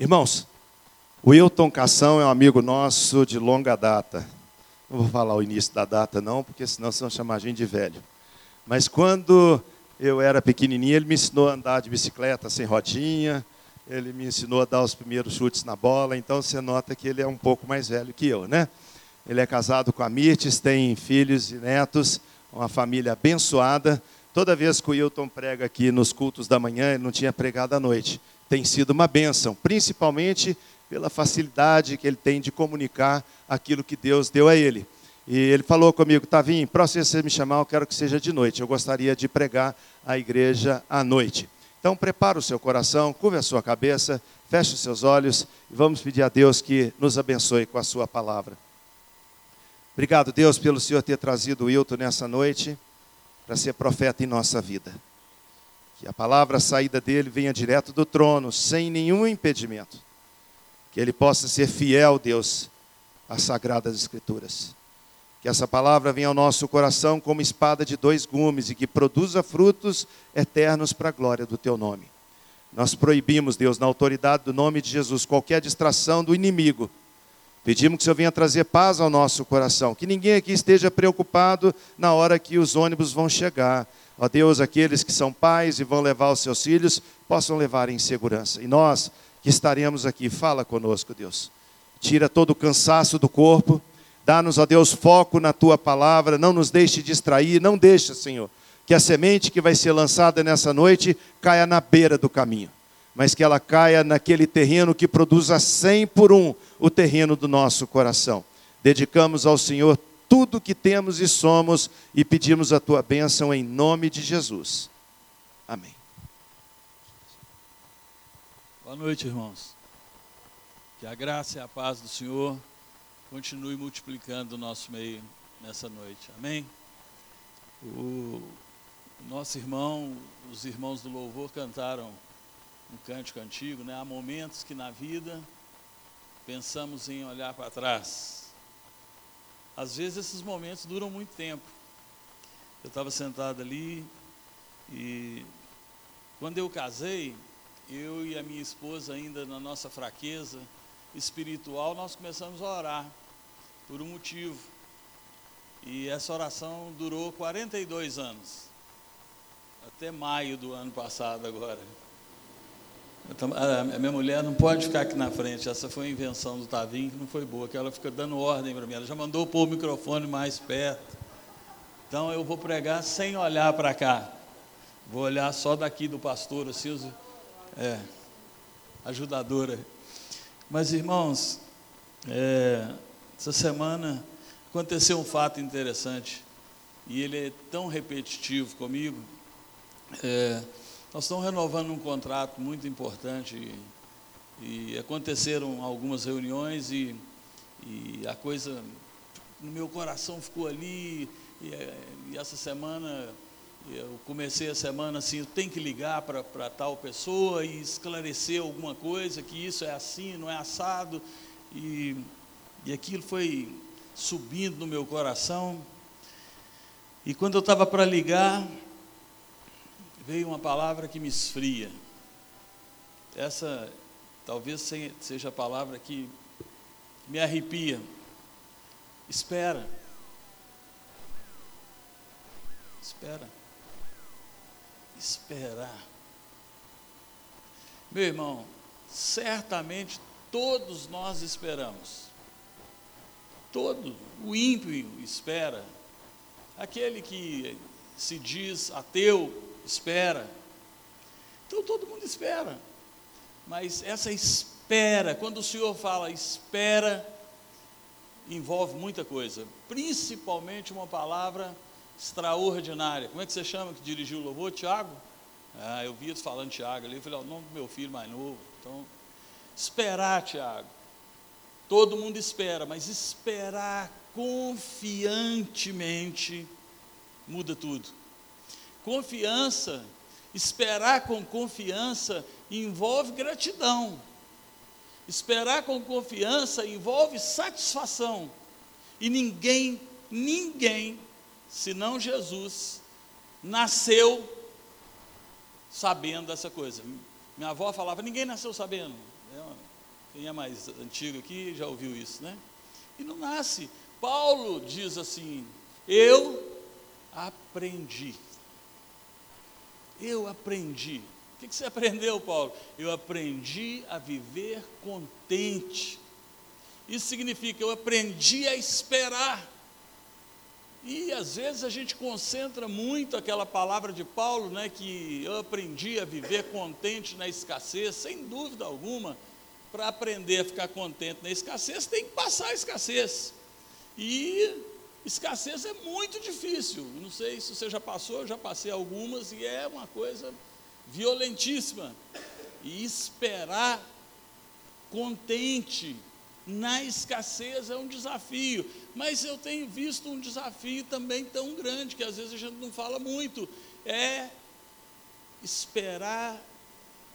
Irmãos, o Wilton Cação é um amigo nosso de longa data. Não vou falar o início da data, não, porque senão vocês vão chamar a gente de velho. Mas quando eu era pequenininho, ele me ensinou a andar de bicicleta sem rodinha, ele me ensinou a dar os primeiros chutes na bola, então você nota que ele é um pouco mais velho que eu, né? Ele é casado com a Mirtes, tem filhos e netos, uma família abençoada. Toda vez que o Wilton prega aqui nos cultos da manhã, ele não tinha pregado à noite. Tem sido uma bênção, principalmente pela facilidade que ele tem de comunicar aquilo que Deus deu a ele. E ele falou comigo, Tavinho, próximo você me chamar, eu quero que seja de noite. Eu gostaria de pregar a igreja à noite. Então prepara o seu coração, curva a sua cabeça, feche os seus olhos e vamos pedir a Deus que nos abençoe com a sua palavra. Obrigado, Deus, pelo Senhor ter trazido o Wilton nessa noite para ser profeta em nossa vida. Que a palavra saída dele venha direto do trono, sem nenhum impedimento. Que ele possa ser fiel, Deus, às sagradas escrituras. Que essa palavra venha ao nosso coração como espada de dois gumes e que produza frutos eternos para a glória do teu nome. Nós proibimos, Deus, na autoridade do nome de Jesus, qualquer distração do inimigo. Pedimos que o Senhor venha trazer paz ao nosso coração, que ninguém aqui esteja preocupado na hora que os ônibus vão chegar. Ó Deus, aqueles que são pais e vão levar os seus filhos, possam levar em segurança. E nós que estaremos aqui, fala conosco, Deus. Tira todo o cansaço do corpo, Dá-nos, ó Deus, foco na tua palavra, não nos deixe distrair, não deixa, Senhor, que a semente que vai ser lançada nessa noite caia na beira do caminho, mas que ela caia naquele terreno que produza cem por um o terreno do nosso coração. Dedicamos ao Senhor tudo que temos e somos e pedimos a tua bênção em nome de Jesus. Amém. Boa noite, irmãos. Que a graça e a paz do Senhor continue multiplicando o nosso meio nessa noite. Amém? O nosso irmão, os irmãos do louvor cantaram um cântico antigo, né? Há momentos que na vida pensamos em olhar para trás. Às vezes esses momentos duram muito tempo. Eu estava sentado ali e quando eu casei, eu e a minha esposa ainda na nossa fraqueza, espiritual, nós começamos a orar por um motivo. E essa oração durou 42 anos, até maio do ano passado agora. A minha mulher não pode ficar aqui na frente, essa foi a invenção do Tavinho, que não foi boa, que ela fica dando ordem para mim, ela já mandou pôr o microfone mais perto. Então eu vou pregar sem olhar para cá, vou olhar só daqui do pastor, assim, é, ajudadora. Mas irmãos, é, essa semana aconteceu um fato interessante e ele é tão repetitivo comigo. É, nós estamos renovando um contrato muito importante e, e aconteceram algumas reuniões e, e, a coisa no meu coração ficou ali e, e essa semana eu comecei a semana assim, eu tenho que ligar para tal pessoa e esclarecer alguma coisa, que isso é assim, não é assado. E, e aquilo foi subindo no meu coração. E quando eu estava para ligar, veio uma palavra que me esfria. Essa talvez seja a palavra que me arrepia. Espera. Espera esperar. Meu irmão, certamente todos nós esperamos. Todo o ímpio espera. Aquele que se diz ateu espera. Então todo mundo espera. Mas essa espera, quando o Senhor fala espera, envolve muita coisa, principalmente uma palavra extraordinária. Como é que você chama que dirigiu o louvor? Tiago? Ah, eu vi falando Tiago ali, eu falei, o nome do meu filho mais novo. Então, esperar, Tiago. Todo mundo espera, mas esperar confiantemente muda tudo. Confiança, esperar com confiança envolve gratidão. Esperar com confiança envolve satisfação. E ninguém, ninguém senão Jesus, nasceu sabendo dessa coisa. Minha avó falava: ninguém nasceu sabendo. Quem é mais antigo aqui já ouviu isso, né? E não nasce. Paulo diz assim: Eu aprendi. Eu aprendi. O que você aprendeu, Paulo? Eu aprendi a viver contente. Isso significa eu aprendi a esperar. E às vezes a gente concentra muito aquela palavra de Paulo, né, que eu aprendi a viver contente na escassez, sem dúvida alguma. Para aprender a ficar contente na escassez, tem que passar a escassez. E escassez é muito difícil. Não sei se você já passou, eu já passei algumas e é uma coisa violentíssima. E esperar contente na escassez é um desafio, mas eu tenho visto um desafio também tão grande que às vezes a gente não fala muito, é esperar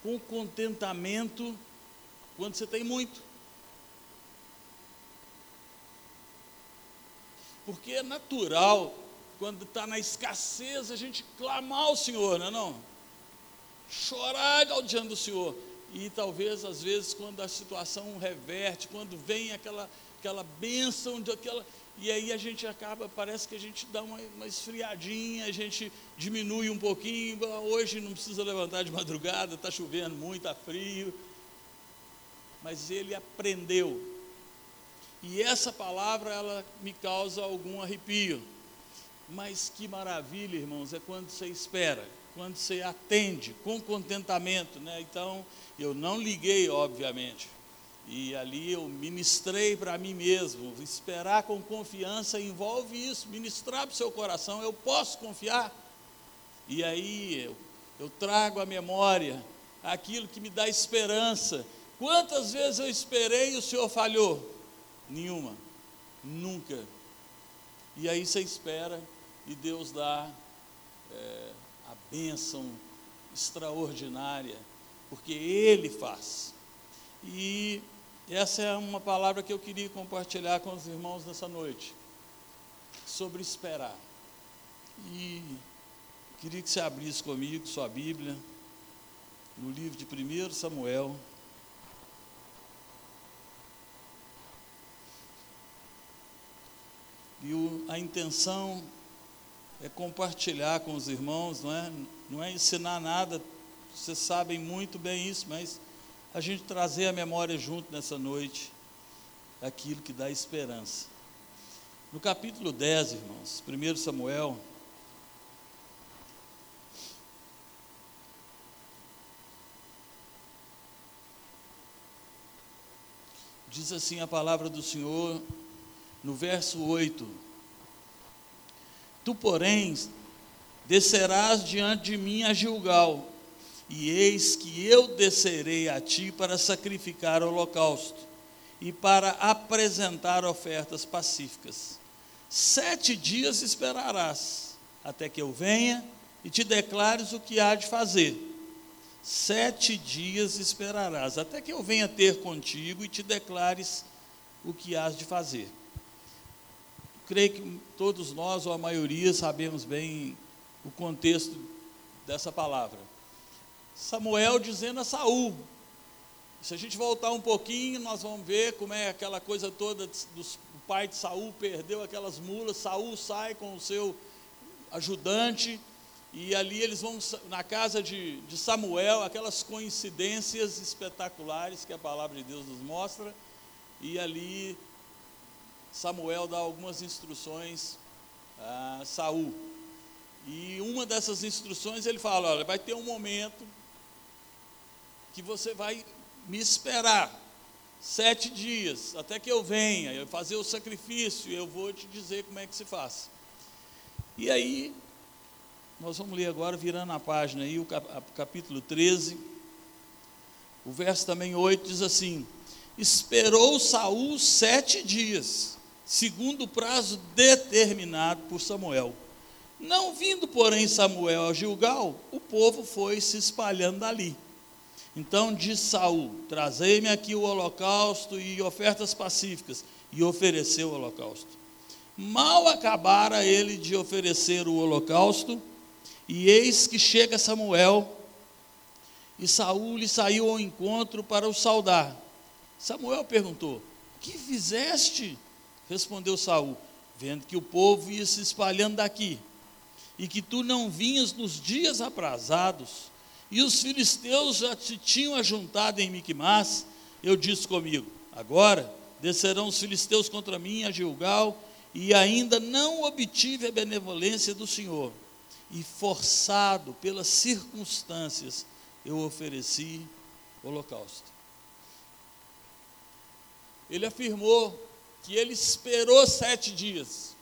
com contentamento quando você tem muito. Porque é natural, quando está na escassez, a gente clamar ao Senhor, não é não? Chorar diante do Senhor e talvez às vezes quando a situação reverte, quando vem aquela aquela bênção de aquela e aí a gente acaba, parece que a gente dá uma, uma esfriadinha, a gente diminui um pouquinho, hoje não precisa levantar de madrugada, está chovendo muito, está frio. Mas ele aprendeu. E essa palavra, ela me causa algum arrepio. Mas que maravilha, irmãos, é quando você espera, quando você atende com contentamento, né? Então, eu não liguei, obviamente. E ali eu ministrei para mim mesmo. Esperar com confiança envolve isso, ministrar para o seu coração. Eu posso confiar. E aí eu, eu trago à memória aquilo que me dá esperança. Quantas vezes eu esperei e o Senhor falhou? Nenhuma. Nunca. E aí você espera e Deus dá é, a bênção extraordinária porque Ele faz. E essa é uma palavra que eu queria compartilhar com os irmãos nessa noite, sobre esperar. E queria que você abrisse comigo sua Bíblia, no livro de 1 Samuel. E o, a intenção é compartilhar com os irmãos, não é, não é ensinar nada vocês sabem muito bem isso, mas a gente trazer a memória junto nessa noite aquilo que dá esperança. No capítulo 10, irmãos, 1 Samuel, diz assim a palavra do Senhor, no verso 8: Tu, porém, descerás diante de mim a Gilgal, e eis que eu descerei a ti para sacrificar o holocausto e para apresentar ofertas pacíficas. Sete dias esperarás, até que eu venha e te declares o que há de fazer. Sete dias esperarás, até que eu venha ter contigo e te declares o que hás de fazer. Creio que todos nós, ou a maioria, sabemos bem o contexto dessa palavra. Samuel dizendo a Saul. Se a gente voltar um pouquinho, nós vamos ver como é aquela coisa toda dos, o pai de Saul perdeu aquelas mulas, Saul sai com o seu ajudante, e ali eles vão na casa de, de Samuel, aquelas coincidências espetaculares que a palavra de Deus nos mostra, e ali Samuel dá algumas instruções a Saul. E uma dessas instruções ele fala: olha, vai ter um momento que você vai me esperar sete dias, até que eu venha, eu fazer o sacrifício, eu vou te dizer como é que se faz. E aí, nós vamos ler agora, virando a página aí, o capítulo 13, o verso também 8 diz assim: Esperou Saul sete dias, segundo o prazo determinado por Samuel. Não vindo, porém, Samuel a Gilgal, o povo foi se espalhando dali. Então disse Saul: Trazei-me aqui o holocausto e ofertas pacíficas. E ofereceu o holocausto. Mal acabara ele de oferecer o holocausto, e eis que chega Samuel, e Saul lhe saiu ao encontro para o saudar. Samuel perguntou: Que fizeste? Respondeu Saul, vendo que o povo ia se espalhando daqui, e que tu não vinhas nos dias aprazados, e os filisteus já te tinham ajuntado em Miquimás, eu disse comigo: Agora descerão os filisteus contra mim a Gilgal, e ainda não obtive a benevolência do Senhor. E forçado pelas circunstâncias, eu ofereci holocausto. Ele afirmou que ele esperou sete dias.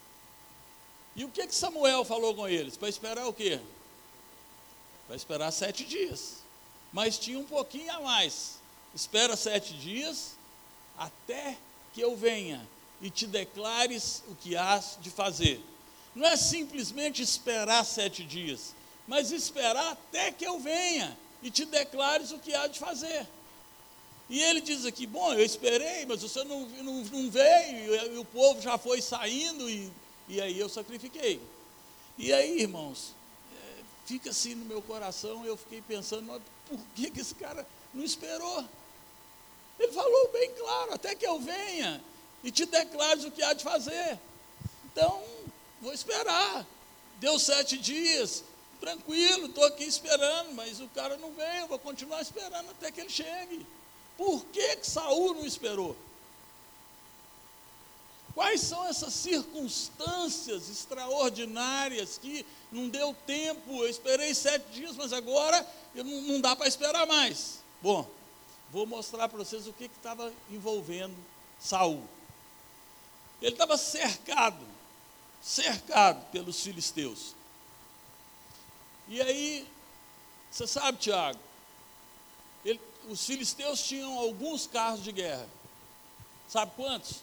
E o que, que Samuel falou com eles? Para esperar o quê? Para esperar sete dias. Mas tinha um pouquinho a mais. Espera sete dias até que eu venha e te declares o que has de fazer. Não é simplesmente esperar sete dias, mas esperar até que eu venha e te declares o que há de fazer. E ele diz aqui: Bom, eu esperei, mas você não, não, não veio, e o povo já foi saindo, e, e aí eu sacrifiquei. E aí, irmãos, é, fica assim no meu coração, eu fiquei pensando: por que, que esse cara não esperou? Ele falou bem claro: até que eu venha e te declares o que há de fazer. Então, vou esperar. Deu sete dias, tranquilo, estou aqui esperando, mas o cara não veio, eu vou continuar esperando até que ele chegue. Por que, que Saul não esperou? Quais são essas circunstâncias extraordinárias que não deu tempo? Eu esperei sete dias, mas agora não, não dá para esperar mais. Bom, vou mostrar para vocês o que estava envolvendo Saul. Ele estava cercado, cercado pelos filisteus. E aí, você sabe, Tiago, os filisteus tinham alguns carros de guerra. Sabe quantos?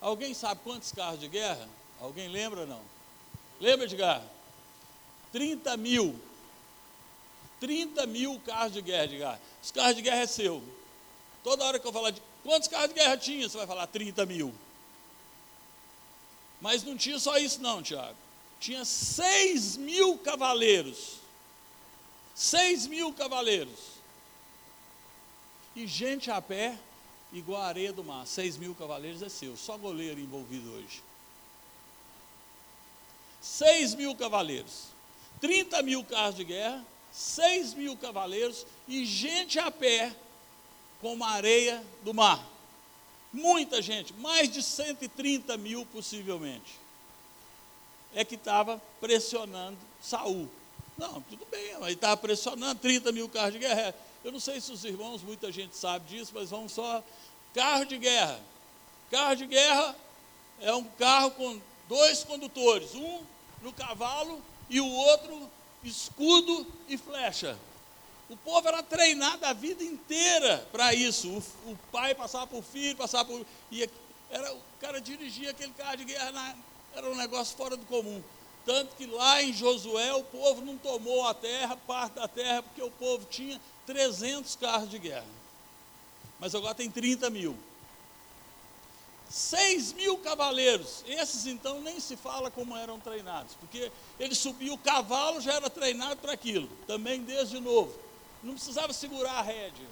Alguém sabe quantos carros de guerra? Alguém lembra não? Lembra, Edgar? 30 mil. 30 mil carros de guerra, Edgar. Os carros de guerra é seu. Toda hora que eu falar de quantos carros de guerra tinha, você vai falar 30 mil. Mas não tinha só isso, não, Tiago. Tinha 6 mil cavaleiros. 6 mil cavaleiros e gente a pé, igual a areia do mar. 6 mil cavaleiros é seu, só goleiro envolvido hoje. 6 mil cavaleiros, 30 mil carros de guerra, 6 mil cavaleiros e gente a pé, como a areia do mar. Muita gente, mais de 130 mil possivelmente. É que estava pressionando Saul. Não, tudo bem, mas estava pressionando 30 mil carros de guerra. Eu não sei se os irmãos, muita gente sabe disso, mas vamos só. Carro de guerra. Carro de guerra é um carro com dois condutores, um no cavalo e o outro escudo e flecha. O povo era treinado a vida inteira para isso. O, o, pai passava por filho, passava por. E era, o cara dirigia aquele carro de guerra, na, era um negócio fora do comum. Tanto que lá em Josué o povo não tomou a terra, parte da terra, porque o povo tinha 300 carros de guerra. Mas agora tem 30 mil. 6 mil cavaleiros. Esses então nem se fala como eram treinados, porque ele subia o cavalo, já era treinado para aquilo, também desde novo. Não precisava segurar a rédea.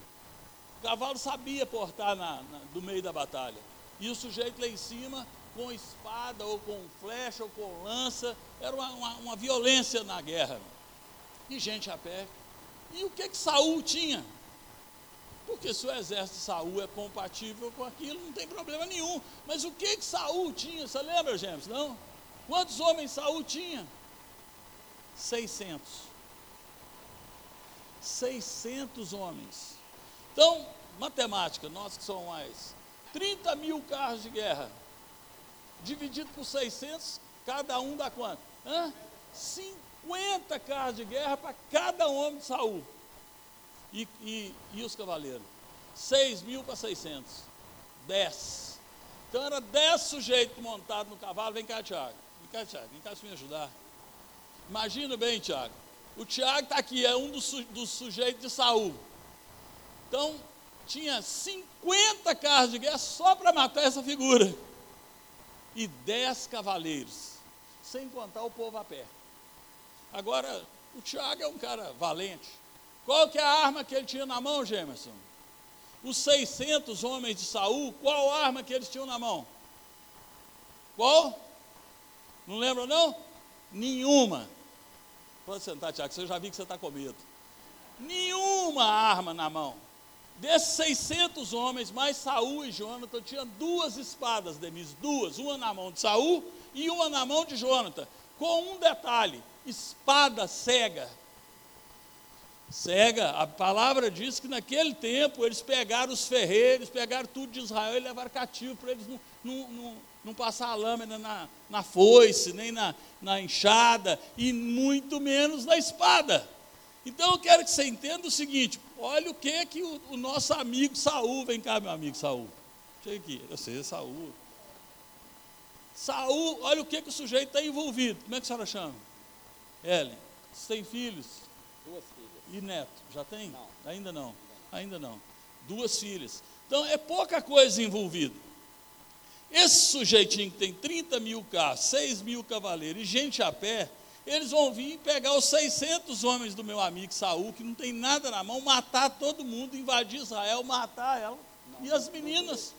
O cavalo sabia portar na, na, do meio da batalha. E o sujeito lá em cima, com espada, ou com flecha, ou com lança, era uma, uma, uma violência na guerra. E gente a pé, e o que que Saul tinha? Porque se o exército de Saul é compatível com aquilo, não tem problema nenhum. Mas o que que Saul tinha? Você lembra, James? Não? Quantos homens Saul tinha? 600. 600 homens. Então, matemática, nós que somos mais. 30 mil carros de guerra. Dividido por 600, cada um dá quanto? Hã? 5 50 carros de guerra para cada homem de Saul. E, e, e os cavaleiros? 6 mil para 600. 10. Então era 10 sujeitos montados no cavalo. Vem cá, Tiago. Vem cá, Tiago. Vem cá me ajudar. Imagina bem, Tiago. O Tiago está aqui, é um dos, dos sujeitos de Saul. Então, tinha 50 carros de guerra só para matar essa figura. E 10 cavaleiros. Sem contar o povo a pé. Agora, o Tiago é um cara valente. Qual que é a arma que ele tinha na mão, Gemerson? os 600 homens de Saul, qual arma que eles tinham na mão? Qual? Não lembra não? Nenhuma. Pode sentar, Tiago, você já vi que você está com medo. Nenhuma arma na mão. Desses 600 homens, mais Saul e Jonathan, tinha duas espadas, Denise, duas, uma na mão de Saul e uma na mão de Jonathan, com um detalhe: espada cega. Cega, a palavra diz que naquele tempo eles pegaram os ferreiros, pegaram tudo de Israel e levaram cativo para eles não, não, não, não, passar a lâmina na, na foice, nem na, na enxada, e muito menos na espada. Então eu quero que você entenda o seguinte: olha o que que o, o nosso amigo Saul, vem cá, meu amigo Saul. Chega aqui, eu sei, Saul. Saul, olha o que, que o sujeito está envolvido. Como é que a senhora chama? Ellen. Você tem filhos? Duas filhas. E neto? Já tem? Não. Ainda não. Ainda não. Duas filhas. Então é pouca coisa envolvida. Esse sujeitinho que tem 30 mil carros, 6 mil cavaleiros e gente a pé, eles vão vir pegar os 600 homens do meu amigo Saul, que não tem nada na mão, matar todo mundo, invadir Israel, matar ela. Não, e as meninas.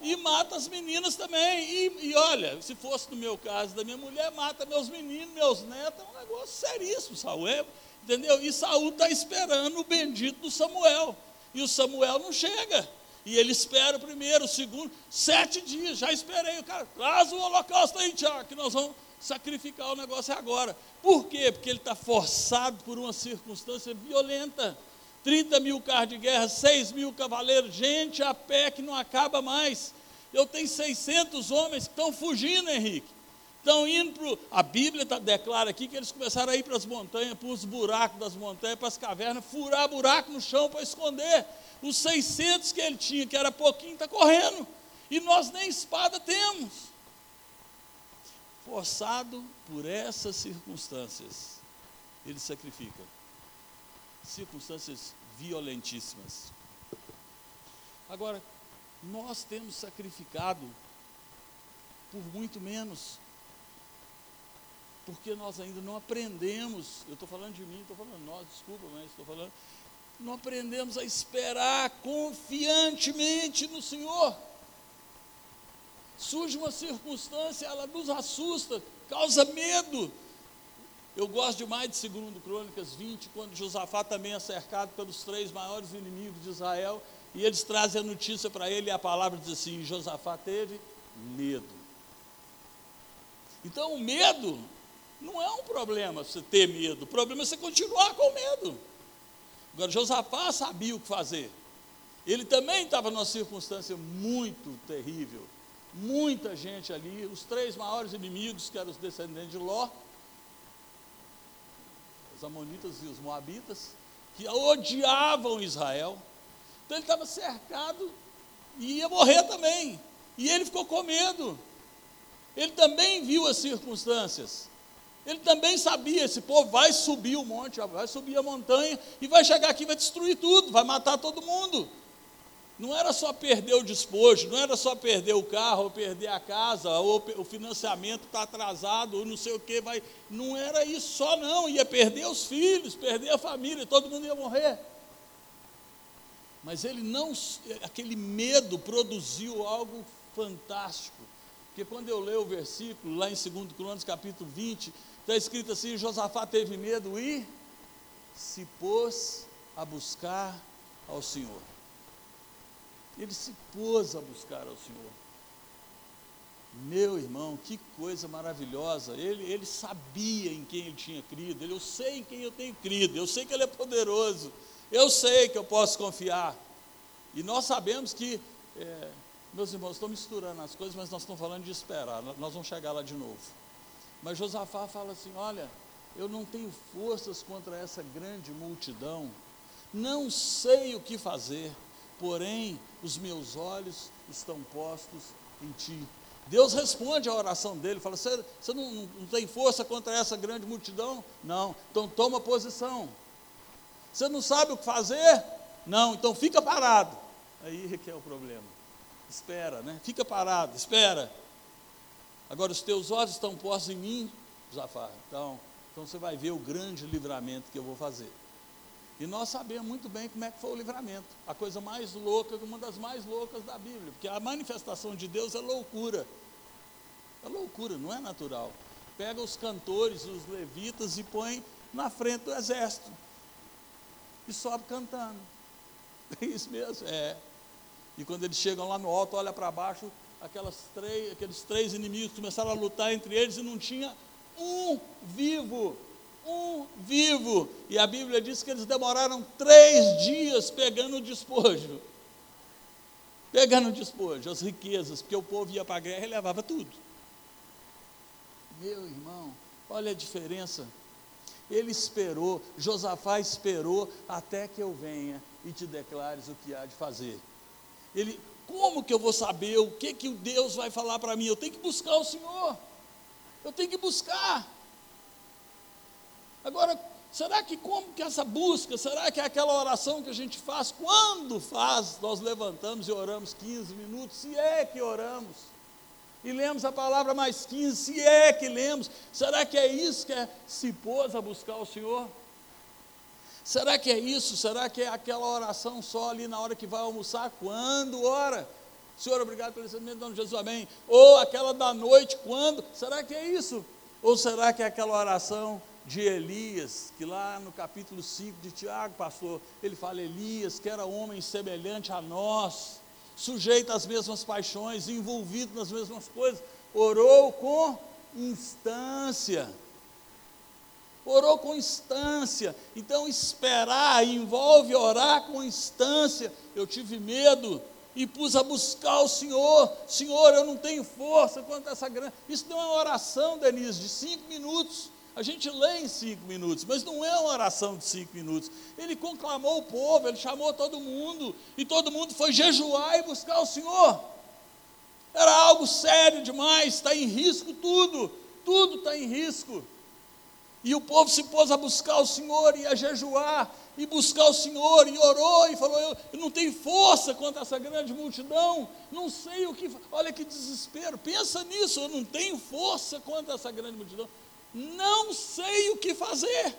E mata as meninas também. E, e olha, se fosse no meu caso, da minha mulher, mata meus meninos, meus netos. É um negócio seríssimo, Saul. É, entendeu? E Saul está esperando o bendito do Samuel. E o Samuel não chega. E ele espera o primeiro, o segundo, sete dias. Já esperei. O cara, traz o holocausto aí, Tiago, que nós vamos sacrificar o negócio agora. Por quê? Porque ele está forçado por uma circunstância violenta. 30 mil carros de guerra, 6 mil cavaleiros, gente a pé que não acaba mais. Eu tenho 600 homens que estão fugindo, Henrique. Estão indo para. A Bíblia tá, declara aqui que eles começaram a ir para as montanhas, para os buracos das montanhas, para as cavernas, furar buraco no chão para esconder. Os 600 que ele tinha, que era pouquinho, está correndo. E nós nem espada temos. Forçado por essas circunstâncias, ele sacrifica. Circunstâncias violentíssimas. Agora, nós temos sacrificado por muito menos, porque nós ainda não aprendemos. Eu estou falando de mim, estou falando nós, desculpa, mas estou falando. Não aprendemos a esperar confiantemente no Senhor. Surge uma circunstância, ela nos assusta, causa medo. Eu gosto demais de 2 Crônicas 20, quando Josafá também é cercado pelos três maiores inimigos de Israel, e eles trazem a notícia para ele, e a palavra diz assim: Josafá teve medo. Então, o medo não é um problema você ter medo, o problema é você continuar com medo. Agora, Josafá sabia o que fazer. Ele também estava numa circunstância muito terrível. Muita gente ali, os três maiores inimigos, que eram os descendentes de Ló, os amonitas e os moabitas, que odiavam Israel. Então ele estava cercado e ia morrer também. E ele ficou com medo. Ele também viu as circunstâncias. Ele também sabia, esse povo vai subir o monte, vai subir a montanha e vai chegar aqui, vai destruir tudo, vai matar todo mundo. Não era só perder o despojo, não era só perder o carro, ou perder a casa, ou o financiamento está atrasado, ou não sei o que, vai. Não era isso só, não. Ia perder os filhos, perder a família, todo mundo ia morrer. Mas ele não, aquele medo produziu algo fantástico. Porque quando eu leio o versículo, lá em 2 Crônicas, capítulo 20, está escrito assim: Josafá teve medo e se pôs a buscar ao Senhor. Ele se pôs a buscar ao Senhor. Meu irmão, que coisa maravilhosa. Ele, ele sabia em quem ele tinha crido. Ele, eu sei em quem eu tenho crido. Eu sei que ele é poderoso. Eu sei que eu posso confiar. E nós sabemos que, é, meus irmãos, estão misturando as coisas, mas nós estamos falando de esperar. Nós vamos chegar lá de novo. Mas Josafá fala assim: Olha, eu não tenho forças contra essa grande multidão. Não sei o que fazer porém os meus olhos estão postos em ti. Deus responde à oração dele, fala: Você, não, não, tem força contra essa grande multidão? Não, então toma posição. Você não sabe o que fazer? Não, então fica parado. Aí é que é o problema. Espera, né? Fica parado, espera. Agora os teus olhos estão postos em mim, Zafar. Então, então você vai ver o grande livramento que eu vou fazer. E nós sabemos muito bem como é que foi o livramento. A coisa mais louca, uma das mais loucas da Bíblia. Porque a manifestação de Deus é loucura. É loucura, não é natural. Pega os cantores, os levitas e põe na frente do exército. E sobe cantando. É isso mesmo? É. E quando eles chegam lá no alto, olha para baixo, aquelas três, aqueles três inimigos começaram a lutar entre eles e não tinha um vivo um vivo. E a Bíblia diz que eles demoraram três dias pegando o despojo. Pegando o despojo, as riquezas, porque o povo ia para a guerra e levava tudo. Meu irmão, olha a diferença. Ele esperou, Josafá esperou até que eu venha e te declares o que há de fazer. Ele, como que eu vou saber o que que o Deus vai falar para mim? Eu tenho que buscar o Senhor. Eu tenho que buscar. Agora, será que como que essa busca, será que é aquela oração que a gente faz, quando faz, nós levantamos e oramos 15 minutos, se é que oramos, e lemos a palavra mais 15, se é que lemos, será que é isso que é, se pôs a buscar o Senhor? Será que é isso? Será que é aquela oração só ali na hora que vai almoçar? Quando ora? Senhor, obrigado pelo recebimento, dando Jesus, amém. Ou aquela da noite, quando? Será que é isso? Ou será que é aquela oração de Elias, que lá no capítulo 5 de Tiago, pastor, ele fala: Elias, que era homem semelhante a nós, sujeito às mesmas paixões, envolvido nas mesmas coisas, orou com instância. Orou com instância. Então, esperar envolve orar com instância. Eu tive medo e pus a buscar o Senhor. Senhor, eu não tenho força quanto a essa grande. Isso não é uma oração, Denise, de cinco minutos. A gente lê em cinco minutos, mas não é uma oração de cinco minutos. Ele conclamou o povo, ele chamou todo mundo, e todo mundo foi jejuar e buscar o Senhor. Era algo sério demais, está em risco tudo, tudo está em risco. E o povo se pôs a buscar o Senhor e a jejuar, e buscar o Senhor, e orou, e falou: Eu, eu não tenho força contra essa grande multidão, não sei o que. Olha que desespero, pensa nisso, eu não tenho força contra essa grande multidão não sei o que fazer.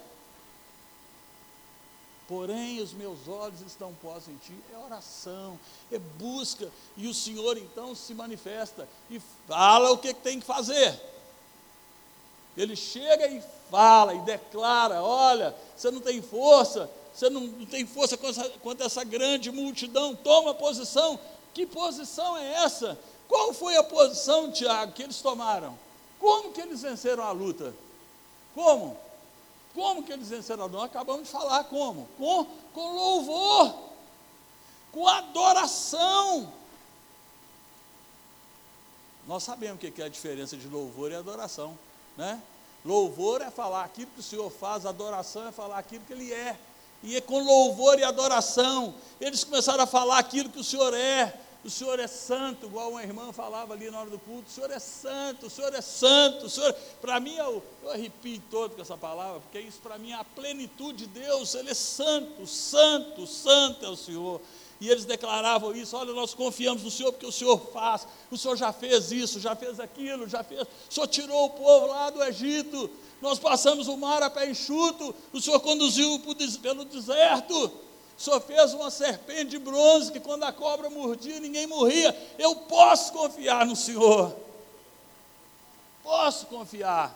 Porém, os meus olhos estão postos em ti. É oração, é busca. E o Senhor então se manifesta e fala o que tem que fazer. Ele chega e fala e declara: Olha, você não tem força, você não, não tem força contra essa grande multidão, toma posição. Que posição é essa? Qual foi a posição, Tiago, que eles tomaram? Como que eles venceram a luta? Como? Como que eles venceram? Nós acabamos de falar como? Com, com louvor, com adoração. Nós sabemos o que é a diferença de louvor e adoração, né? Louvor é falar aquilo que o Senhor faz, adoração é falar aquilo que Ele é. E é com louvor e adoração, eles começaram a falar aquilo que o Senhor é, o Senhor é santo, igual uma irmã falava ali na hora do culto, o Senhor é santo, o Senhor é santo, o Senhor, para mim, eu, eu arrepio todo com essa palavra, porque isso para mim é a plenitude de Deus, Ele é santo, santo, santo é o Senhor. E eles declaravam isso: olha, nós confiamos no Senhor porque o Senhor faz, o Senhor já fez isso, já fez aquilo, já fez, o Senhor tirou o povo lá do Egito, nós passamos o mar a pé enxuto, o Senhor conduziu pelo deserto, Senhor fez uma serpente de bronze que quando a cobra mordia, ninguém morria. Eu posso confiar no Senhor. Posso confiar.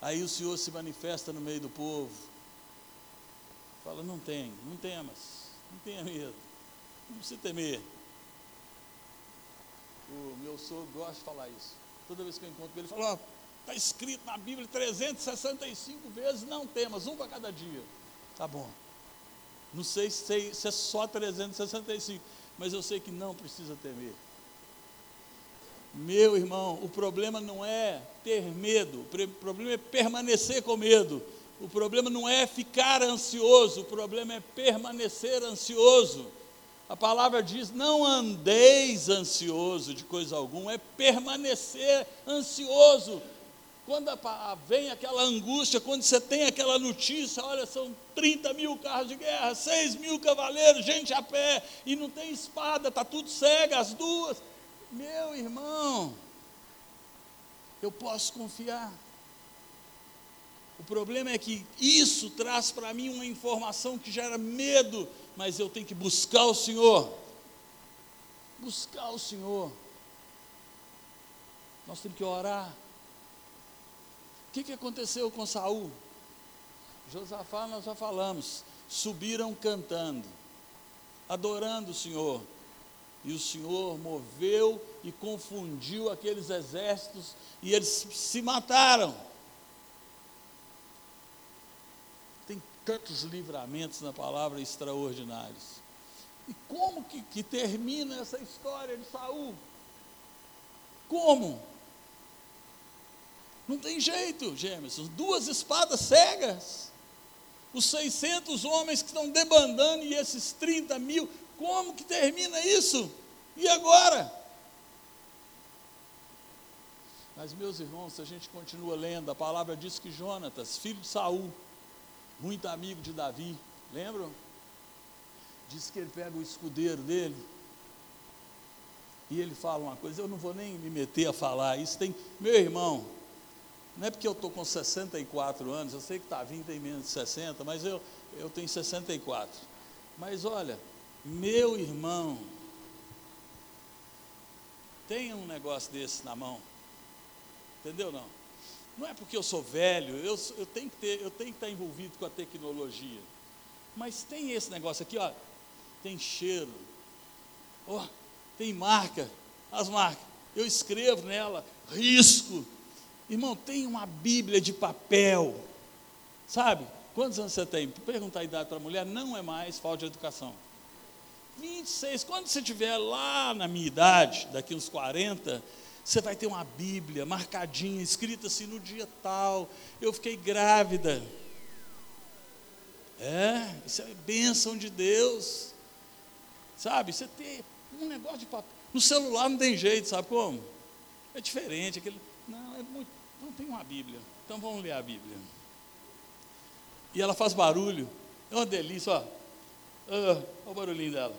Aí o Senhor se manifesta no meio do povo. Fala, não tem, não temas, não tenha medo, não precisa temer. O meu sogro gosta de falar isso. Toda vez que eu encontro ele, ele fala, está escrito na Bíblia 365 vezes, não temas, um para cada dia. Tá bom. Não sei se, é só 365, mas eu sei que não precisa temer. Meu irmão, o problema não é ter medo, o problema é permanecer com medo. O problema não é ficar ansioso, o problema é permanecer ansioso. A palavra diz: não andeis ansioso de coisa alguma, é permanecer ansioso quando vem aquela angústia, quando você tem aquela notícia, olha, são 30 mil carros de guerra, 6 mil cavaleiros, gente a pé, e não tem espada, está tudo cega, as duas. Meu irmão, eu posso confiar. O problema é que isso traz para mim uma informação que gera medo, mas eu tenho que buscar o Senhor. Buscar o Senhor. Nós temos que orar. O que, que aconteceu com Saul? Josafá, nós já falamos, subiram cantando, adorando o Senhor. E o Senhor moveu e confundiu aqueles exércitos e eles se mataram. Tem tantos livramentos na palavra extraordinários. E como que, que termina essa história de Saul? Como? Não tem jeito, Gêmeos. Duas espadas cegas. Os 600 homens que estão debandando e esses 30 mil. Como que termina isso? E agora? Mas, meus irmãos, se a gente continua lendo, a palavra diz que Jonatas, filho de Saul, muito amigo de Davi, lembram? Diz que ele pega o escudeiro dele e ele fala uma coisa, eu não vou nem me meter a falar isso. Tem, meu irmão, não é porque eu estou com 64 anos, eu sei que Tavinho tem menos de 60, mas eu, eu tenho 64. Mas olha, meu irmão, tem um negócio desse na mão. Entendeu não? Não é porque eu sou velho, eu, eu, tenho que ter, eu tenho que estar envolvido com a tecnologia. Mas tem esse negócio aqui, ó, tem cheiro, ó, tem marca, as marcas. Eu escrevo nela, risco, Irmão, tem uma Bíblia de papel, sabe? Quantos anos você tem? Perguntar a idade para a mulher não é mais falta de educação. 26, quando você estiver lá na minha idade, daqui uns 40, você vai ter uma Bíblia marcadinha, escrita assim no dia tal. Eu fiquei grávida. É, isso é bênção de Deus. Sabe, você tem um negócio de papel. No celular não tem jeito, sabe como? É diferente. Aquele, não, é muito não tem uma Bíblia. Então vamos ler a Bíblia. E ela faz barulho. É uma delícia, ó. olha o barulhinho dela.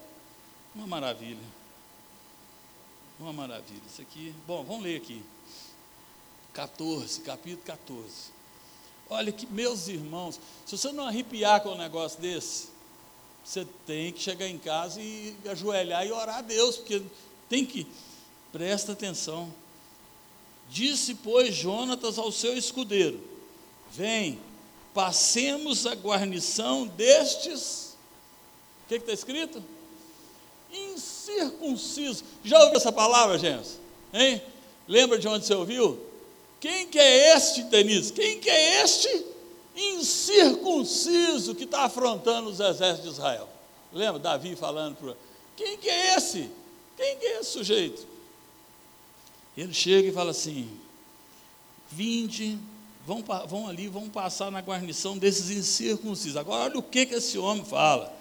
Uma maravilha. Uma maravilha. Isso aqui. Bom, vamos ler aqui. 14, capítulo 14. Olha que, meus irmãos, se você não arrepiar com um negócio desse, você tem que chegar em casa e ajoelhar e orar a Deus, porque tem que, presta atenção. Disse, pois, Jonatas ao seu escudeiro: Vem, passemos a guarnição destes. O que está escrito? Incircunciso. Já ouviu essa palavra, gente? Hein? Lembra de onde você ouviu? Quem que é este, Denise? Quem que é este incircunciso que está afrontando os exércitos de Israel? Lembra Davi falando para quem que é esse? Quem que é esse sujeito? Ele chega e fala assim: Vinde, vão, vão ali, vão passar na guarnição desses incircuncisos. Agora, olha o que, que esse homem fala.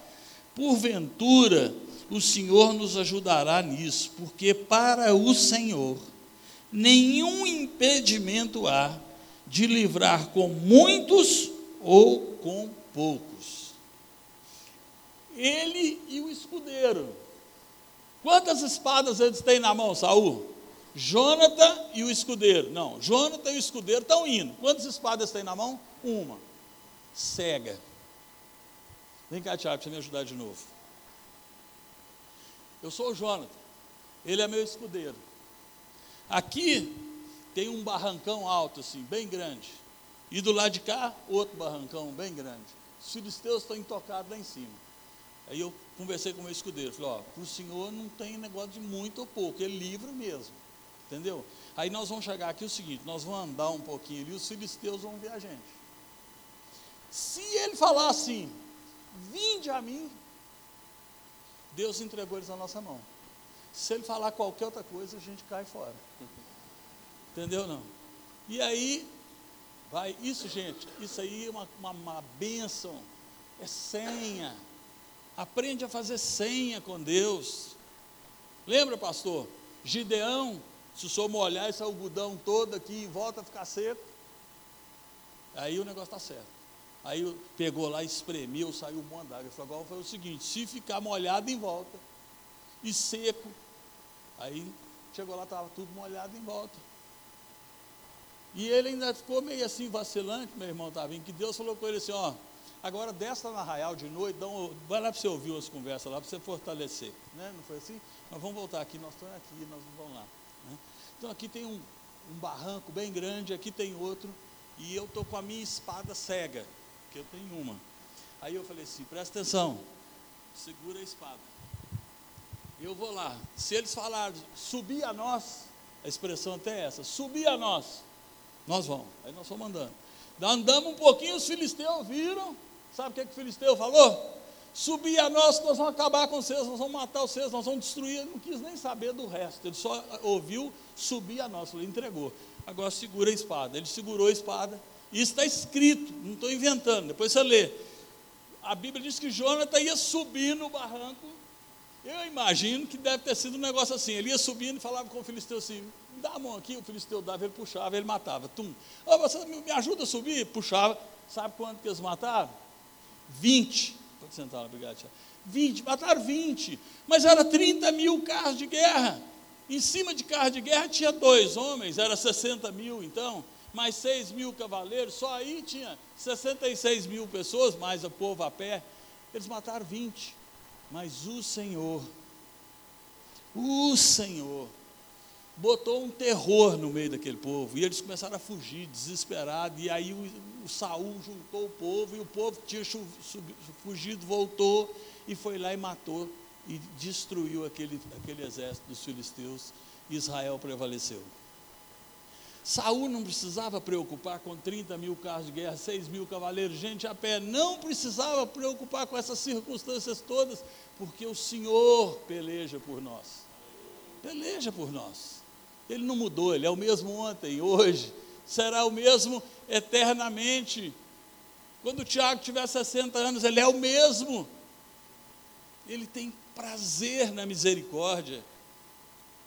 Porventura, o Senhor nos ajudará nisso, porque para o Senhor nenhum impedimento há de livrar com muitos ou com poucos. Ele e o escudeiro. Quantas espadas eles têm na mão, Saul? Jonathan e o escudeiro. Não, Jonathan e o escudeiro estão indo. Quantas espadas tem na mão? Uma. Cega. Vem cá, Tiago, você me ajudar de novo. Eu sou o Jonathan. Ele é meu escudeiro. Aqui tem um barrancão alto, assim, bem grande. E do lado de cá, outro barrancão bem grande. Os filisteus estão intocados lá em cima. Aí eu conversei com o meu escudeiro. Falei, ó, para o senhor não tem negócio de muito ou pouco, ele livra mesmo. Entendeu? Aí nós vamos chegar aqui o seguinte: nós vamos andar um pouquinho ali, os filisteus vão ver a gente. Se ele falar assim, vinde a mim, Deus entregou eles na nossa mão. Se ele falar qualquer outra coisa, a gente cai fora. Entendeu não? E aí, vai, isso, gente, isso aí é uma, uma, uma bênção, é senha. Aprende a fazer senha com Deus. Lembra, pastor? Gideão se o senhor molhar esse algodão todo aqui e volta a ficar seco, aí o negócio está certo. Aí pegou lá, espremeu, saiu um monte d'água. Falou, agora foi o seguinte, se ficar molhado em volta e seco, aí chegou lá, estava tudo molhado em volta. E ele ainda ficou meio assim vacilante, meu irmão Tavinho, que Deus falou com ele assim, ó, agora lá na Arraial de noite, um, vai lá para você ouvir umas conversas lá, para você fortalecer. Né? Não foi assim? Nós vamos voltar aqui, nós estamos aqui, nós vamos lá. Então aqui tem um, um barranco bem grande, aqui tem outro, e eu estou com a minha espada cega, que eu tenho uma. Aí eu falei assim, presta atenção, segura a espada. Eu vou lá. Se eles falarem subir a nós, a expressão até é essa, subir a nós, nós vamos. Aí nós vamos andando. Andamos um pouquinho, os filisteus viram. Sabe o que, que o filisteu falou? Subir a nós, nós vamos acabar com vocês, nós vamos matar vocês, nós vamos destruir. Ele não quis nem saber do resto. Ele só ouviu subir a nós. Ele entregou. Agora segura a espada. Ele segurou a espada. Isso está escrito, não estou inventando. Depois você lê. A Bíblia diz que Jonathan ia subir no barranco eu imagino que deve ter sido um negócio assim. Ele ia subindo e falava com o filisteu assim: dá a mão aqui, o filisteu dava, ele puxava, ele matava. Tum. Oh, você me ajuda a subir? Puxava. Sabe quanto que eles mataram? 20. Pode sentar obrigado, Tiago. 20, mataram 20. Mas era 30 mil carros de guerra. Em cima de carro de guerra tinha dois homens, era 60 mil então, mais 6 mil cavaleiros, só aí tinha 66 mil pessoas, mais o povo a pé. Eles mataram 20. Mas o Senhor, o Senhor, botou um terror no meio daquele povo, e eles começaram a fugir, desesperados, e aí o, o Saul juntou o povo, e o povo tinha fugido voltou, e foi lá e matou, e destruiu aquele, aquele exército dos filisteus, e Israel prevaleceu. Saul não precisava preocupar com 30 mil carros de guerra, 6 mil cavaleiros, gente a pé, não precisava preocupar com essas circunstâncias todas, porque o Senhor peleja por nós. Peleja por nós. Ele não mudou, ele é o mesmo ontem, hoje, será o mesmo eternamente. Quando o Tiago tiver 60 anos, ele é o mesmo. Ele tem prazer na misericórdia.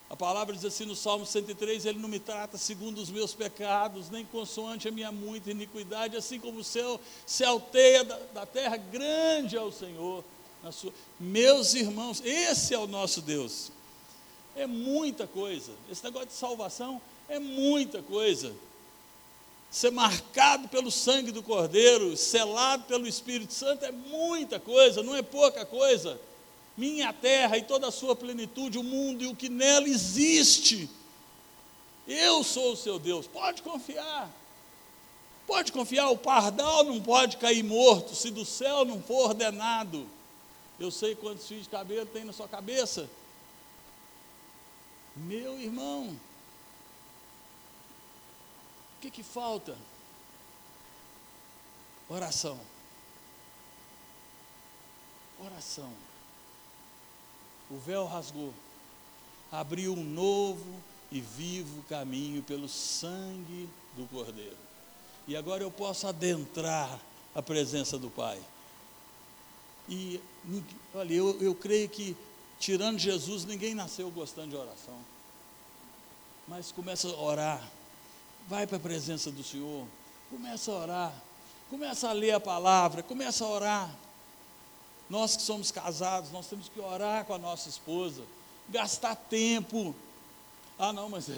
A palavra diz assim no Salmo 103: Ele não me trata segundo os meus pecados, nem consoante a minha muita iniquidade, assim como o céu se alteia da, da terra, grande é o Senhor. Sua... Meus irmãos, esse é o nosso Deus. É muita coisa. Esse negócio de salvação é muita coisa. Ser marcado pelo sangue do Cordeiro, selado pelo Espírito Santo é muita coisa, não é pouca coisa minha terra e toda a sua plenitude, o mundo e o que nela existe. Eu sou o seu Deus, pode confiar. Pode confiar, o pardal não pode cair morto se do céu não for ordenado. Eu sei quantos fios de cabelo tem na sua cabeça. Meu irmão, o que, que falta? Oração. Oração o véu rasgou, abriu um novo e vivo caminho pelo sangue do Cordeiro. E agora eu posso adentrar a presença do Pai. E, olha, eu, eu creio que, tirando Jesus, ninguém nasceu gostando de oração. Mas começa a orar, vai para a presença do Senhor, começa a orar, começa a ler a palavra, começa a orar. Nós que somos casados, nós temos que orar com a nossa esposa, gastar tempo. Ah, não, mas é,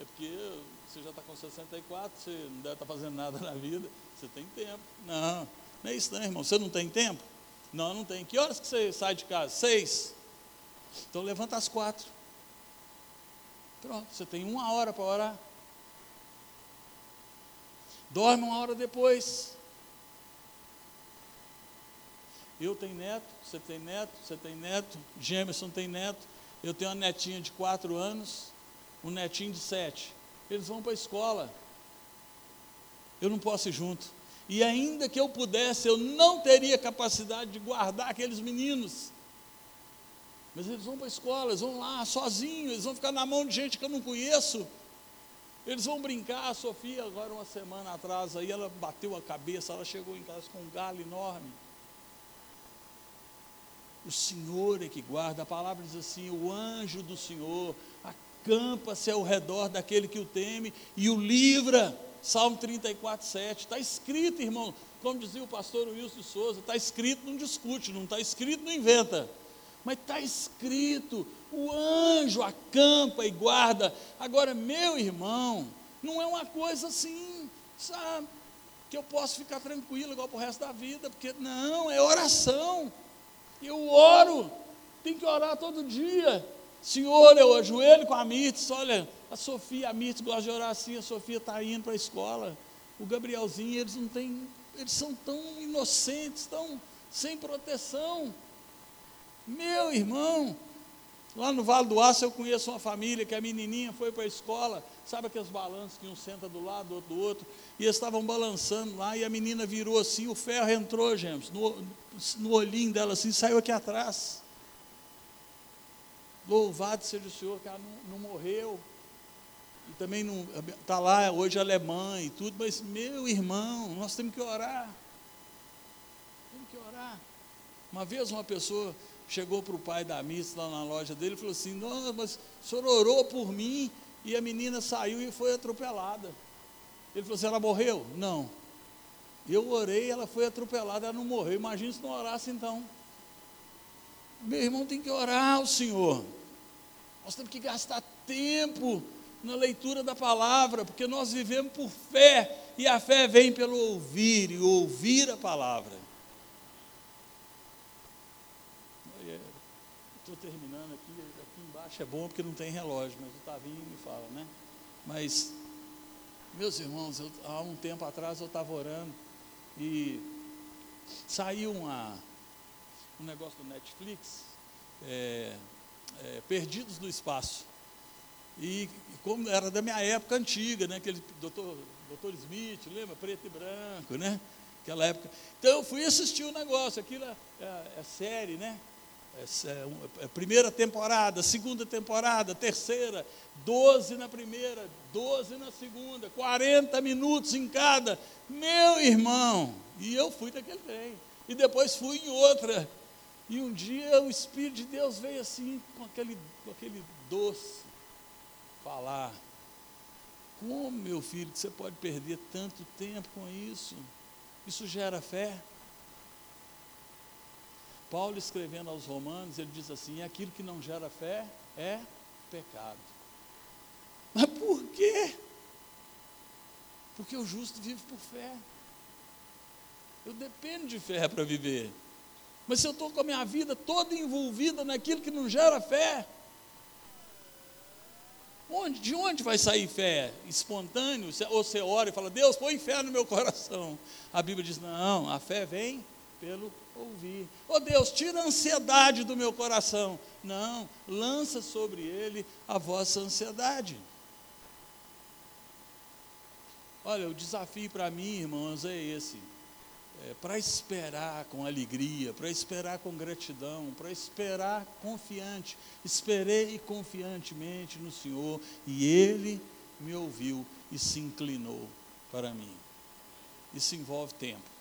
é porque você já está com 64, você não deve estar fazendo nada na vida, você tem tempo. Não, não é isso não, irmão. Você não tem tempo? Não, não tem. Que horas que você sai de casa? Seis. Então levanta às quatro. Pronto, você tem uma hora para orar. Dorme uma hora depois. Eu tenho neto, você tem neto, você tem neto, Gemerson tem neto, eu tenho uma netinha de quatro anos, um netinho de sete. Eles vão para a escola. Eu não posso ir junto. E ainda que eu pudesse, eu não teria capacidade de guardar aqueles meninos. Mas eles vão para a escola, eles vão lá sozinhos, eles vão ficar na mão de gente que eu não conheço. Eles vão brincar, a Sofia, agora uma semana atrás, aí ela bateu a cabeça, ela chegou em casa com um galho enorme. O Senhor é que guarda. A palavra diz assim: o anjo do Senhor acampa-se ao redor daquele que o teme e o livra. Salmo 34, 7. Está escrito, irmão, como dizia o pastor Wilson Souza, está escrito, não discute, não está escrito, não inventa. Mas está escrito, o anjo acampa e guarda. Agora, meu irmão, Não é uma coisa assim, sabe? Que eu posso ficar tranquilo igual para o resto da vida, porque não, é oração. Eu oro, tem que orar todo dia. Senhor, eu ajoelho com a Mirtz, olha, a Sofia, a Mirtz gosta de orar assim, a Sofia está indo para a escola. O Gabrielzinho, eles não têm, eles são tão inocentes, tão sem proteção. Meu irmão, Lá no Vale do Aço eu conheço uma família que a menininha foi para a escola, sabe aqueles balanços que um senta do lado, outro do outro, e eles estavam balançando lá, e a menina virou assim, o ferro entrou, James, no, no olhinho dela assim, saiu aqui atrás. Louvado seja o Senhor que ela não, não morreu. E também não está lá hoje alemã e tudo, mas meu irmão, nós temos que orar. Temos que orar. Uma vez uma pessoa chegou para o pai da missa lá na loja dele e falou assim: Nossa, mas o senhor orou por mim e a menina saiu e foi atropelada. Ele falou assim: Ela morreu? Não. Eu orei, ela foi atropelada, ela não morreu. Imagina se não orasse então. Meu irmão tem que orar ao Senhor. Nós temos que gastar tempo na leitura da palavra, porque nós vivemos por fé, e a fé vem pelo ouvir, e ouvir a palavra. Estou terminando aqui, aqui embaixo é bom porque não tem relógio, mas o Tavinho me fala, né? Mas, meus irmãos, eu, há um tempo atrás eu estava orando e saiu uma, um negócio do Netflix, é, é, Perdidos no Espaço. E como era da minha época antiga, né? Aquele doutor, doutor Smith, lembra? Preto e branco, né? Aquela época. Então eu fui assistir o negócio, aquilo é, é, é série, né? É, é, primeira temporada, segunda temporada, terceira, 12 na primeira, 12 na segunda, 40 minutos em cada. Meu irmão, e eu fui daquele trem. E depois fui em outra. E um dia o Espírito de Deus veio assim, com aquele, com aquele doce, falar. Como, meu filho, você pode perder tanto tempo com isso? Isso gera fé. Paulo escrevendo aos Romanos, ele diz assim: aquilo que não gera fé é pecado. Mas por quê? Porque o justo vive por fé. Eu dependo de fé para viver. Mas se eu estou com a minha vida toda envolvida naquilo que não gera fé, onde, de onde vai sair fé? Espontâneo? Ou você ora e fala, Deus, põe fé no meu coração. A Bíblia diz, não, a fé vem pelo ouvir. Oh Deus, tira a ansiedade do meu coração. Não, lança sobre ele a vossa ansiedade. Olha, o desafio para mim, irmãos, é esse. É, para esperar com alegria, para esperar com gratidão, para esperar confiante. Esperei confiantemente no Senhor e Ele me ouviu e se inclinou para mim. Isso envolve tempo.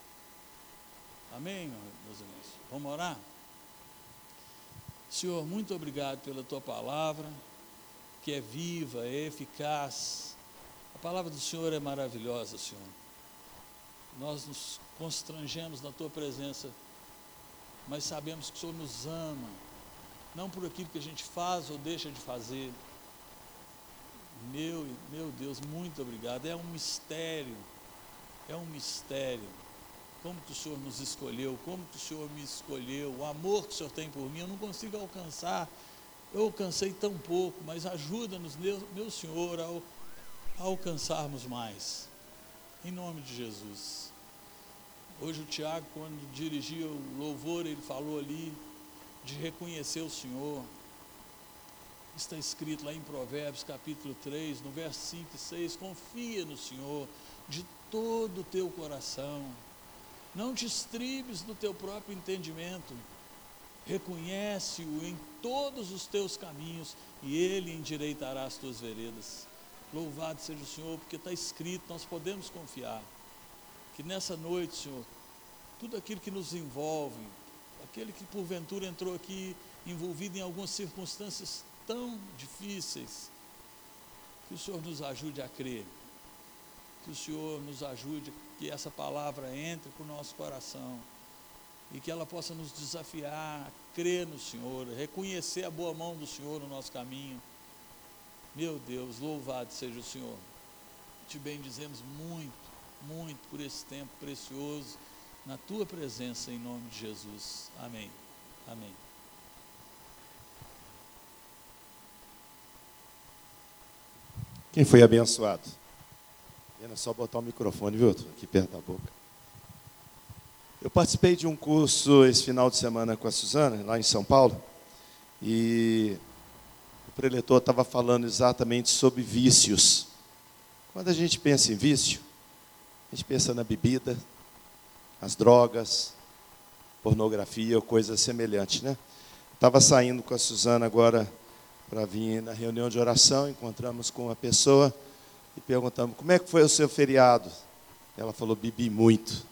Amém, meus irmãos? Vamos orar? Senhor, muito obrigado pela tua palavra, que é viva, é eficaz. A palavra do Senhor é maravilhosa, Senhor. Nós nos constrangemos na tua presença, mas sabemos que o Senhor nos ama, não por aquilo que a gente faz ou deixa de fazer. Meu, meu Deus, muito obrigado. É um mistério, é um mistério como que o Senhor nos escolheu, como que o Senhor me escolheu, o amor que o Senhor tem por mim, eu não consigo alcançar, eu alcancei tão pouco, mas ajuda-nos, meu Senhor, a alcançarmos mais, em nome de Jesus. Hoje o Tiago, quando dirigia o louvor, ele falou ali de reconhecer o Senhor. Está escrito lá em Provérbios capítulo 3, no verso 5 e 6, confia no Senhor de todo o teu coração não te estribes no teu próprio entendimento. Reconhece-o em todos os teus caminhos e ele endireitará as tuas veredas. Louvado seja o Senhor, porque está escrito, nós podemos confiar. Que nessa noite, Senhor, tudo aquilo que nos envolve, aquele que porventura entrou aqui envolvido em algumas circunstâncias tão difíceis, que o Senhor nos ajude a crer, que o Senhor nos ajude que essa palavra entre para o nosso coração e que ela possa nos desafiar a crer no Senhor, reconhecer a boa mão do Senhor no nosso caminho. Meu Deus, louvado seja o Senhor. te bendizemos muito, muito por esse tempo precioso na tua presença, em nome de Jesus. Amém. Amém. Quem foi abençoado? É só botar o microfone, viu? Aqui perto da boca. Eu participei de um curso esse final de semana com a Suzana, lá em São Paulo, e o preletor estava falando exatamente sobre vícios. Quando a gente pensa em vício, a gente pensa na bebida, as drogas, pornografia ou coisa semelhante, né? Estava saindo com a Suzana agora para vir na reunião de oração, encontramos com uma pessoa e perguntamos: como é que foi o seu feriado? Ela falou: bebi muito.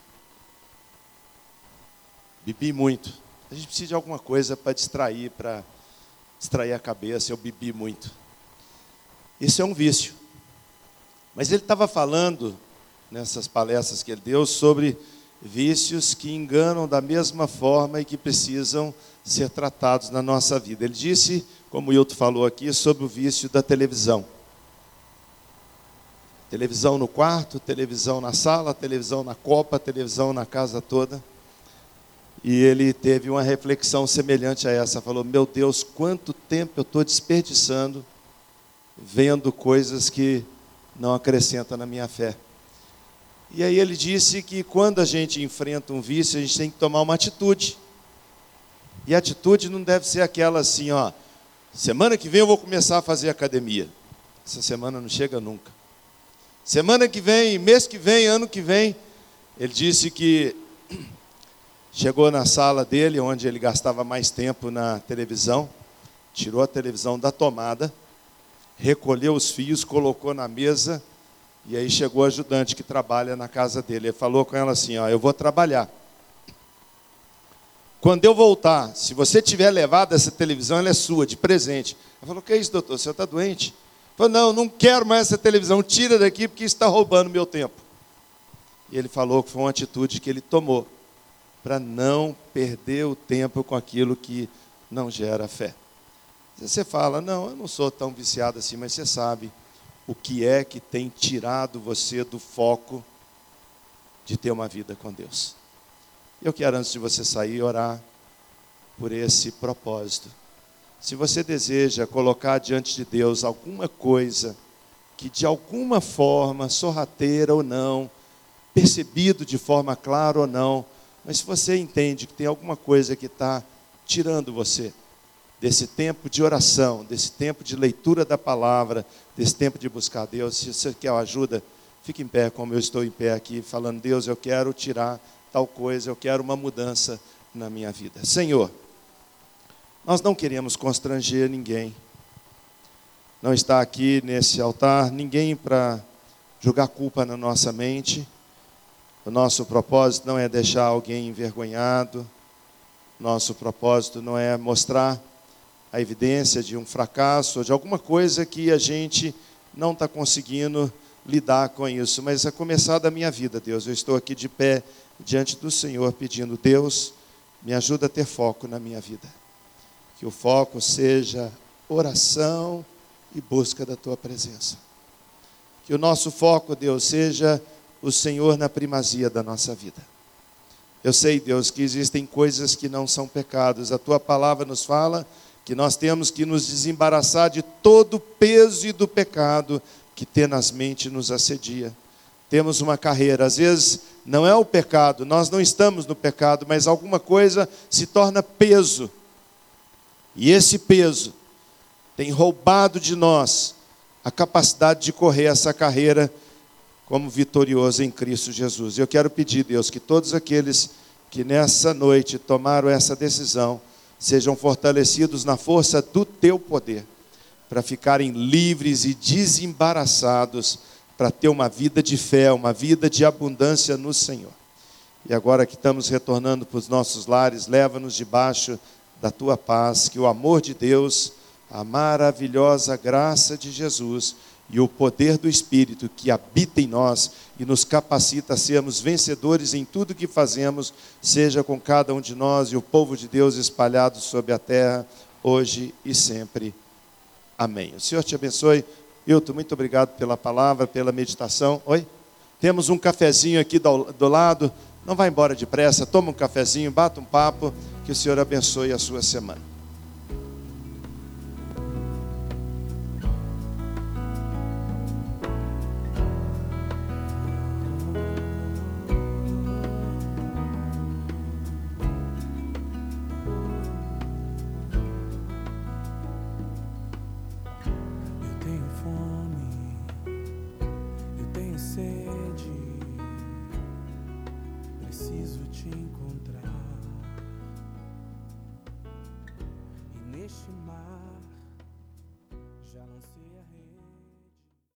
Bebi muito. A gente precisa de alguma coisa para distrair, para distrair a cabeça. Eu bebi muito. Isso é um vício. Mas ele estava falando nessas palestras que ele deu sobre vícios que enganam da mesma forma e que precisam ser tratados na nossa vida. Ele disse, como o Hilton falou aqui, sobre o vício da televisão. Televisão no quarto, televisão na sala, televisão na copa, televisão na casa toda. E ele teve uma reflexão semelhante a essa. Falou: Meu Deus, quanto tempo eu estou desperdiçando vendo coisas que não acrescentam na minha fé. E aí ele disse que quando a gente enfrenta um vício, a gente tem que tomar uma atitude. E a atitude não deve ser aquela assim, ó, semana que vem eu vou começar a fazer academia. Essa semana não chega nunca. Semana que vem, mês que vem, ano que vem, ele disse que chegou na sala dele, onde ele gastava mais tempo na televisão, tirou a televisão da tomada, recolheu os fios, colocou na mesa e aí chegou o ajudante que trabalha na casa dele. Ele falou com ela assim: Ó, eu vou trabalhar. Quando eu voltar, se você tiver levado essa televisão, ela é sua, de presente. Ela falou: Que é isso, doutor? O senhor está doente? Falou: Não, não quero mais essa televisão, tira daqui porque está roubando meu tempo. E ele falou que foi uma atitude que ele tomou para não perder o tempo com aquilo que não gera fé. Você fala: Não, eu não sou tão viciado assim, mas você sabe o que é que tem tirado você do foco de ter uma vida com Deus. Eu quero, antes de você sair, orar por esse propósito. Se você deseja colocar diante de Deus alguma coisa que de alguma forma, sorrateira ou não, percebido de forma clara ou não, mas se você entende que tem alguma coisa que está tirando você desse tempo de oração, desse tempo de leitura da palavra, desse tempo de buscar Deus. Se você quer ajuda, fique em pé como eu estou em pé aqui, falando: Deus, eu quero tirar tal coisa, eu quero uma mudança na minha vida. Senhor, nós não queremos constranger ninguém. Não está aqui nesse altar ninguém para jogar culpa na nossa mente. O nosso propósito não é deixar alguém envergonhado. Nosso propósito não é mostrar a evidência de um fracasso, de alguma coisa que a gente não está conseguindo lidar com isso. Mas a começar da minha vida, Deus, eu estou aqui de pé diante do Senhor pedindo, Deus, me ajuda a ter foco na minha vida. Que o foco seja oração e busca da tua presença. Que o nosso foco, Deus, seja o Senhor na primazia da nossa vida. Eu sei, Deus, que existem coisas que não são pecados. A tua palavra nos fala que nós temos que nos desembaraçar de todo o peso do pecado que tenazmente nos assedia. Temos uma carreira, às vezes não é o pecado, nós não estamos no pecado, mas alguma coisa se torna peso. E esse peso tem roubado de nós a capacidade de correr essa carreira como vitorioso em Cristo Jesus. Eu quero pedir, Deus, que todos aqueles que nessa noite tomaram essa decisão, sejam fortalecidos na força do teu poder, para ficarem livres e desembaraçados, para ter uma vida de fé, uma vida de abundância no Senhor. E agora que estamos retornando para os nossos lares, leva-nos debaixo da tua paz, que o amor de Deus, a maravilhosa graça de Jesus e o poder do Espírito que habita em nós e nos capacita a sermos vencedores em tudo que fazemos, seja com cada um de nós e o povo de Deus espalhado sobre a terra, hoje e sempre. Amém. O Senhor te abençoe. Hilton, muito obrigado pela palavra, pela meditação. Oi? Temos um cafezinho aqui do, do lado. Não vá embora depressa, toma um cafezinho, bata um papo, que o Senhor abençoe a sua semana.